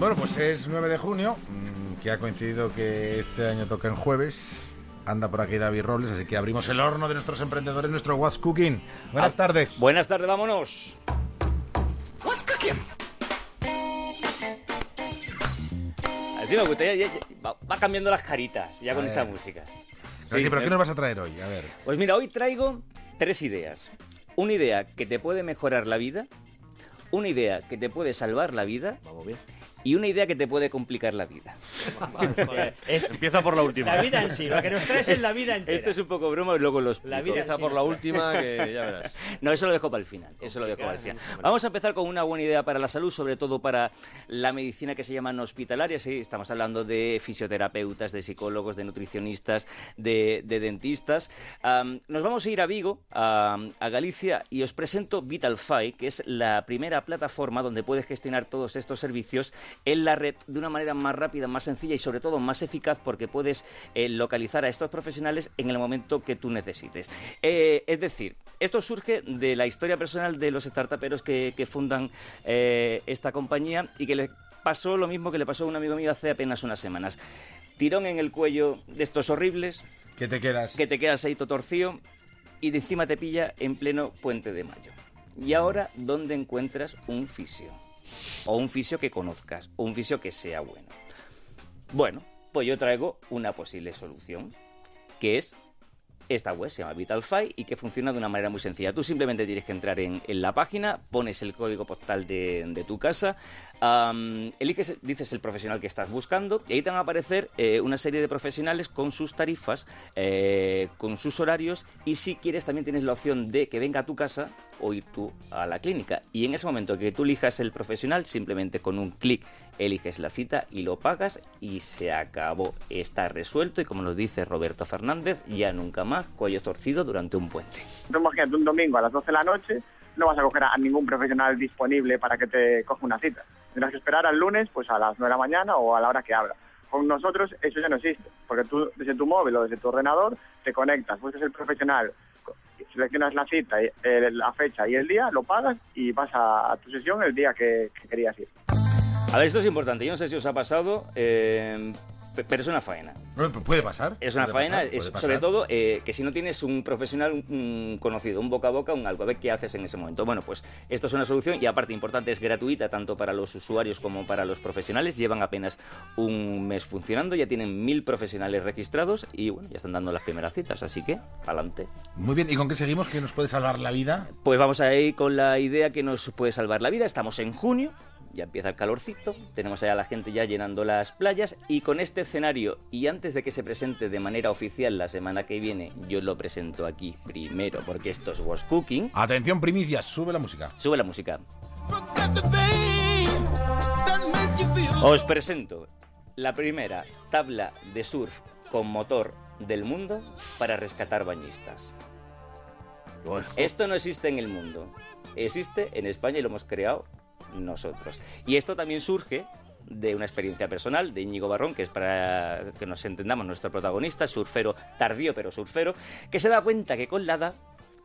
Bueno, pues es 9 de junio, mm, que ha coincidido que este año toca en jueves. Anda por aquí David Robles, así que abrimos el horno de nuestros emprendedores, nuestro What's Cooking. Buenas Ah, tardes. Buenas tardes, vámonos. What's Cooking? Así me gusta, ya- ya- ya- va, cambiando las caritas ya con A esta ver. música. Oye, Sí, ¿Pero me- qué nos vas a traer hoy? A ver. Pues mira, hoy traigo tres ideas. Una idea que te puede mejorar la vida, una idea que te puede salvar la vida Vamos bien. Y una idea que te puede complicar la vida. Empieza por la última. La vida en sí, lo que nos traes es la vida entera. Esto es un poco broma y luego lo explico. La vida Empieza sí, por la última que ya verás. No, eso lo dejo para el final. Eso lo dejo para el final. Vamos a empezar con una buena idea para la salud, sobre todo para la medicina que se llama no hospitalaria. Sí, estamos hablando de fisioterapeutas, de psicólogos, de nutricionistas, de, de dentistas. Nos vamos a ir a Vigo, a, a Galicia, y os presento VitalFi, que es la primera plataforma donde puedes gestionar todos estos servicios en la red de una manera más rápida, más sencilla y sobre todo más eficaz porque puedes eh, localizar a estos profesionales en el momento que tú necesites. Eh, es decir, esto surge de la historia personal de los startuperos que, que fundan eh, esta compañía y que les pasó lo mismo que le pasó a un amigo mío hace apenas unas semanas. Tirón en el cuello de estos horribles, ¿Qué te quedas? que te quedas ahí torcido y de encima te pilla en pleno puente de mayo. Y ahora, ¿dónde encuentras un fisio? O un fisio que conozcas, o un fisio que sea bueno. Bueno, pues yo traigo una posible solución, que es esta web, se llama VitalFi y que funciona de una manera muy sencilla. Tú simplemente tienes que entrar en, en la página, pones el código postal de, de tu casa, eliges, dices el profesional que estás buscando y ahí te van a aparecer eh, una serie de profesionales con sus tarifas, eh, con sus horarios y si quieres también tienes la opción de que venga a tu casa o ir tú a la clínica. Y en ese momento que tú elijas el profesional, simplemente con un clic eliges la cita y lo pagas y se acabó. Está resuelto y como nos dice Roberto Fernández, ya nunca más cuello torcido durante un puente. Tú imagínate un domingo a las 12 de la noche, no vas a coger a ningún profesional disponible para que te coja una cita. Tendrás que esperar al lunes pues a las 9 de la mañana o a la hora que abra. Con nosotros eso ya no existe, porque tú desde tu móvil o desde tu ordenador te conectas, buscas el profesional, seleccionas la cita, eh, la fecha y el día, lo pagas y vas a, tu sesión el día que querías ir. A ver, esto es importante. Yo no sé si os ha pasado, eh, pe- pero es una faena. Puede pasar. Es una faena, pasar, es sobre todo eh, que si no tienes un profesional un, conocido, un boca a boca, un algo, a ver qué haces en ese momento. Bueno, pues esto es una solución y aparte importante, es gratuita tanto para los usuarios como para los profesionales. Llevan apenas un mes funcionando, ya tienen mil profesionales registrados y bueno, ya están dando las primeras citas, así que adelante. Muy bien, ¿y con qué seguimos? ¿Que nos puede salvar la vida? Pues vamos a ir con la idea que nos puede salvar la vida. Estamos en junio, ya empieza el calorcito, tenemos allá a la gente ya llenando las playas y con este escenario y antes de que se presente de manera oficial la semana que viene, yo lo presento aquí primero porque esto es Was Cooking. Atención, primicias, sube la música. Sube la música. Os presento la primera tabla de surf con motor del mundo para rescatar bañistas. Esto no existe en el mundo. Existe en España y lo hemos creado nosotros. Y esto también surge de una experiencia personal de Íñigo Barrón, que es para que nos entendamos nuestro protagonista, surfero tardío pero surfero, que se da cuenta que con la edad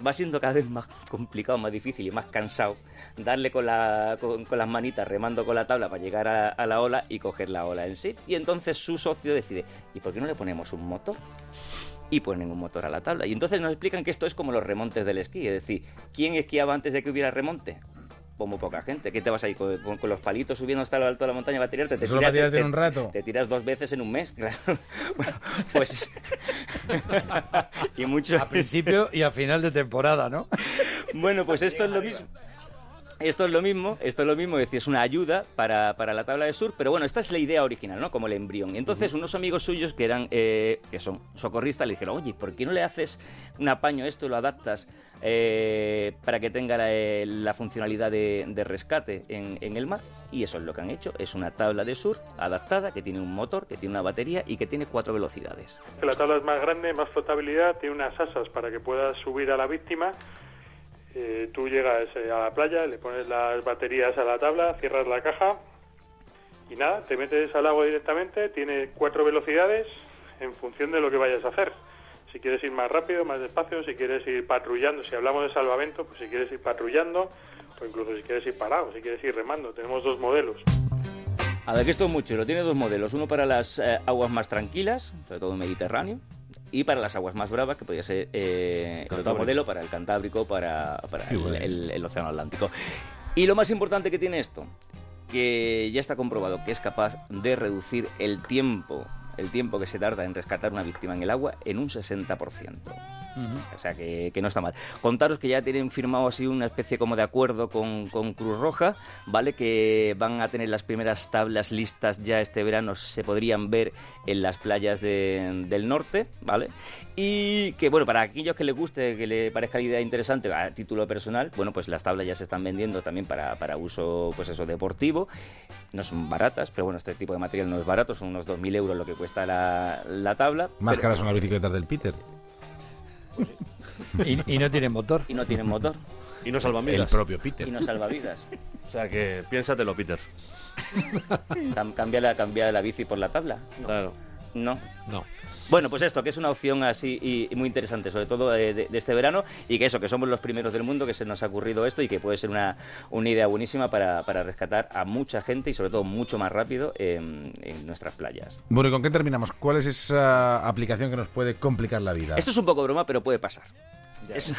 va siendo cada vez más complicado, más difícil y más cansado darle con, la, con, con las manitas remando con la tabla para llegar a la ola y coger la ola en sí. Y entonces su socio decide, ¿y por qué no le ponemos un motor? y ponen un motor a la tabla. Y entonces nos explican que esto es como los remontes del esquí. Es decir, ¿quién esquiaba antes de que hubiera remonte? Pues muy poca gente. ¿Qué te vas a ir con, con- los palitos subiendo hasta lo alto de la montaña para tirarte? Te Solo para tirarte te- en un rato. Te tiras dos veces en un mes, claro. Bueno, pues... y mucho... A principio y a final de temporada, ¿no? Bueno, pues esto es lo mismo. Esto es lo mismo, esto es lo mismo, es decir, es una ayuda para, para la tabla de surf, pero bueno, esta es la idea original, ¿no? Como el embrión. Entonces unos amigos suyos que eran, eh, que son socorristas, le dijeron, oye, ¿por qué no le haces un apaño a esto y lo adaptas eh, para que tenga la, eh, la funcionalidad de, de rescate en, en el mar? Y eso es lo que han hecho, es una tabla de surf adaptada que tiene un motor, que tiene una batería y que tiene cuatro velocidades. la tabla es más grande, más flotabilidad, tiene unas asas para que puedas subir a la víctima. Eh, tú llegas eh, a la playa, le pones las baterías a la tabla, cierras la caja y nada, te metes al agua directamente, tiene cuatro velocidades en función de lo que vayas a hacer. Si quieres ir más rápido, más despacio, si quieres ir patrullando, si hablamos de salvamento, pues si quieres ir patrullando o incluso si quieres ir parado, si quieres ir remando. Tenemos dos modelos. A ver, que esto es muy chulo. Tiene dos modelos. Uno para las eh, aguas más tranquilas, sobre todo Mediterráneo, y para las aguas más bravas, que podría ser eh, el otro modelo para el Cantábrico, para, para el, el- el Océano Atlántico. Y lo más importante que tiene esto, que ya está comprobado que es capaz de reducir el tiempo, el tiempo que se tarda en rescatar una víctima en el agua en un 60%. O sea que, que no está mal. Contaros que ya tienen firmado así una especie como de acuerdo con, con Cruz Roja, ¿vale? Que van a tener las primeras tablas listas ya este verano, se podrían ver en las playas de- del norte, ¿vale? Y que, bueno, para aquellos que les guste, que le parezca la idea interesante a título personal, bueno, pues las tablas ya se están vendiendo también para, para uso, pues eso, deportivo. No son baratas, pero bueno, este tipo de material no es barato, son unos 2.000 euros lo que cuesta la, la tabla. Más pero- caras son las bicicletas del Peter. Y, y no tiene motor. y no tienen motor Y no salvan vidas. El propio Peter. y no salva vidas. O sea que piénsatelo, Peter. Cam- Cambia la, cambia la bici por la tabla. Claro. No. No. Bueno, pues esto, que es una opción así y, y muy interesante, sobre todo eh, de, de este verano, y que eso, que somos los primeros del mundo, que se nos ha ocurrido esto y que puede ser una, una idea buenísima para, para rescatar a mucha gente y sobre todo mucho más rápido en, en nuestras playas. Bueno, ¿y con qué terminamos? ¿Cuál es esa aplicación que nos puede complicar la vida? Esto es un poco broma, pero puede pasar. Es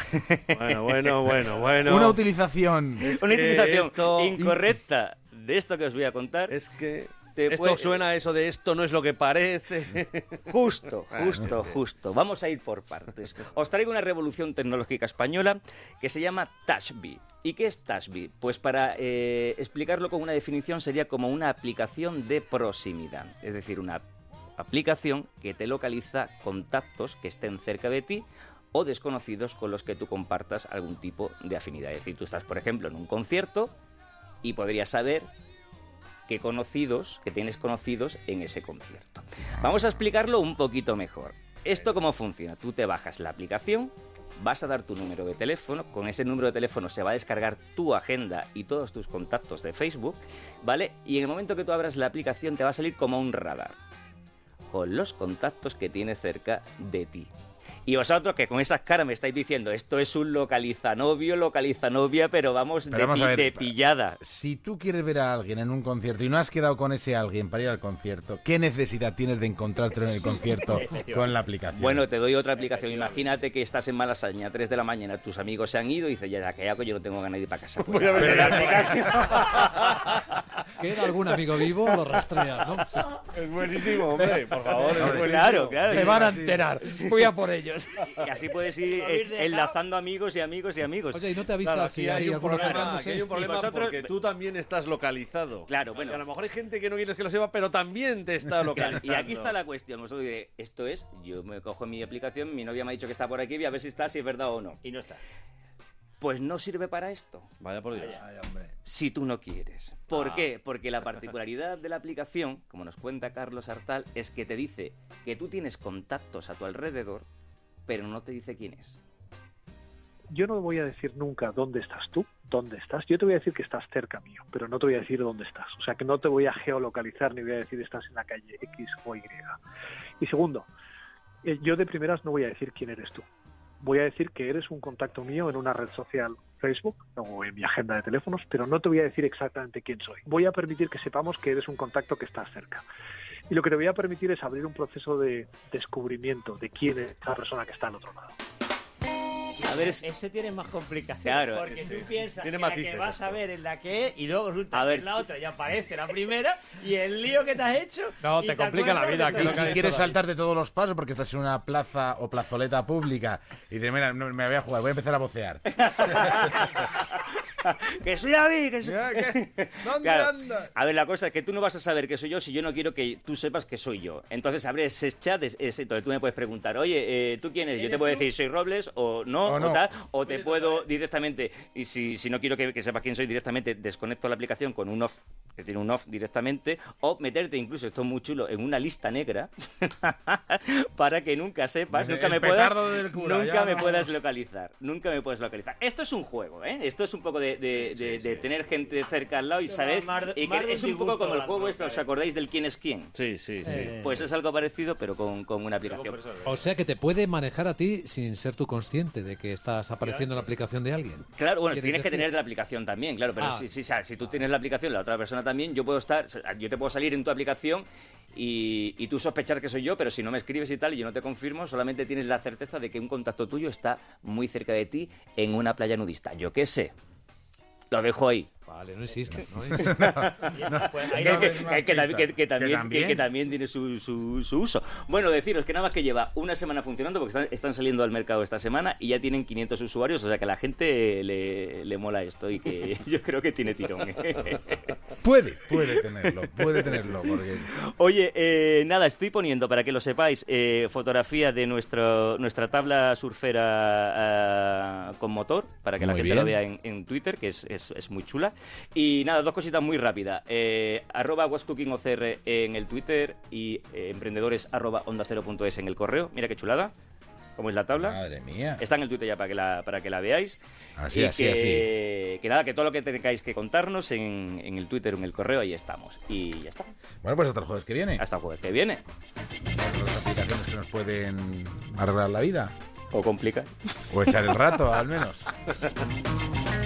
Bueno, bueno, bueno, bueno. Una utilización. Es una utilización esto- incorrecta de esto que os voy a contar. Es que Te esto puede- suena a eso de esto no es lo que parece. Justo, justo, justo. Vamos a ir por partes. Os traigo una revolución tecnológica española que se llama Tashbee. ¿Y qué es Tashbee? Pues para eh, explicarlo con una definición sería como una aplicación de proximidad. Es decir, una aplicación que te localiza contactos que estén cerca de ti o desconocidos con los que tú compartas algún tipo de afinidad. Es decir, tú estás, por ejemplo, en un concierto y podrías saber qué conocidos, que tienes conocidos en ese concierto. Vamos a explicarlo un poquito mejor. ¿Esto cómo funciona? Tú te bajas la aplicación, vas a dar tu número de teléfono, con ese número de teléfono se va a descargar tu agenda y todos tus contactos de Facebook, ¿vale? Y en el momento que tú abras la aplicación te va a salir como un radar, con los contactos que tiene cerca de ti. Y vosotros que con esas caras me estáis diciendo, esto es un localizanovio, localizanovia, pero vamos, Pero de, vamos pi- a ver, de pillada. Si tú quieres ver a alguien en un concierto y no has quedado con ese alguien para ir al concierto, ¿qué necesidad tienes de encontrarte en el concierto con la aplicación? Bueno, te doy otra aplicación. Imagínate que estás en Malasaña, 3 de la mañana, tus amigos se han ido y dices, ya, que hago, yo no tengo ganas de ir para casa. Pues, Voy a ver la aplicación. Queda algún amigo vivo, lo rastreas, ¿no? Es buenísimo, hombre. Por favor, es buenísimo. Claro, claro. Se van a enterar. Voy a por ellos. Y así puedes ir eh, enlazando amigos y amigos y amigos. Oye, ¿y no te avisas Claro, si hay, hay un problema, aquí hay un problema vosotros- porque tú también estás localizado. Claro, bueno. Y a lo mejor hay gente que no quieres que lo sepa, pero también te está Claro, localizando. y aquí está la cuestión. Vosotros diréis, esto es, yo me cojo mi aplicación, mi novia me ha dicho que está por aquí, voy a ver si está, si es verdad o no. Y no está. Pues no sirve para esto. Vaya por Dios. si tú no quieres. ¿Por qué? Porque la particularidad de la aplicación, como nos cuenta Carlos Artal, es que te dice que tú tienes contactos a tu alrededor, pero no te dice quién es. yo no voy a decir nunca dónde estás tú, dónde estás. Yo te voy a decir que estás cerca mío, pero no te voy a decir dónde estás. O sea, que no te voy a geolocalizar ni voy a decir estás en la calle X o Y. Y segundo, eh, yo de primeras no voy a decir quién eres tú. Voy a decir que eres un contacto mío en una red social, Facebook o en mi agenda de teléfonos, pero no te voy a decir exactamente quién soy. Voy a permitir que sepamos que eres un contacto que estás cerca. Y lo que te voy a permitir es abrir un proceso de descubrimiento de quién es esa persona que está al otro lado. A ver, es- Ese tiene más complicaciones. Claro, porque sí. tú piensas Tiene que la que vas a ver en la que es y luego resulta A que ver. es la otra y aparece la primera y el lío que te has hecho. No, te complica la vida, que Y si quieres saltarte todos los pasos porque estás en una plaza o plazoleta pública y dices, mira, no, me voy a jugar, voy a empezar a vocear. que soy David, que soy... ¿Dónde Claro. anda? A ver, la cosa es que tú no vas a saber que soy yo si yo no quiero que tú sepas que soy yo. Entonces abres ese chat, es- ese, donde tú me puedes preguntar, oye, eh, ¿tú quién eres? Yo te ¿Eres puedo tú? decir, soy Robles, o no, O o, no. tal, o te puedo directamente, y si, si no quiero que, que sepas quién soy directamente, desconecto la aplicación con un off, que tiene un off directamente, o meterte incluso, esto es muy chulo, en una lista negra, para que nunca sepas, nunca me puedas, cura, nunca me no. puedas localizar, nunca me puedes localizar. Esto es un juego, ¿eh? Esto es un poco de, de- de- de tener gente cerca al lado y saber, y que es un poco como el juego este, ¿os acordáis del quién es quién? Sí, sí, sí. Eh. Pues es algo parecido, pero con, con una aplicación. O sea que te puede manejar a ti sin ser tú consciente de que estás apareciendo en la aplicación de alguien. Claro, bueno, ¿Quieres tienes que tener la aplicación también, claro, pero Ah. si, si, sea, si tú tienes la aplicación, la otra persona también yo puedo estar, yo te puedo salir en tu aplicación y, y tú sospechar que soy yo, pero si no me escribes y tal y yo no te confirmo, solamente tienes la certeza de que un contacto tuyo está muy cerca de ti en una playa nudista. Yo qué sé. Lo dejo ahí. Vale, no existe. No existe. Que, también- tiene su, su- su uso. Bueno, deciros que nada más que lleva una semana funcionando, porque están, están saliendo al mercado esta semana y ya tienen 500 usuarios, o sea que a la gente le, le mola esto y que yo creo que tiene tirón. Puede, puede tenerlo, puede tenerlo, porque Oye, eh, nada, estoy poniendo, para que lo sepáis, eh, fotografía de nuestro, nuestra tabla surfera ah, con motor, para que la Muy gente lo bien. vea en, en Twitter, que es, es- es muy chula. Y nada, dos cositas muy rápidas. Eh, arroba wascookingocr en el Twitter y eh, emprendedores arroba onda cero punto es en el correo. Mira qué chulada, cómo es la tabla. madre mía. Está en el Twitter ya para que la, para que la veáis. Así, y así, que, que nada, que todo lo que tengáis que contarnos en, en el Twitter o en el correo, ahí estamos. Y ya está. Bueno, pues hasta el jueves que viene. Hasta el jueves que viene. Las aplicaciones que nos pueden arreglar la vida. O complica. O echar el rato, al menos.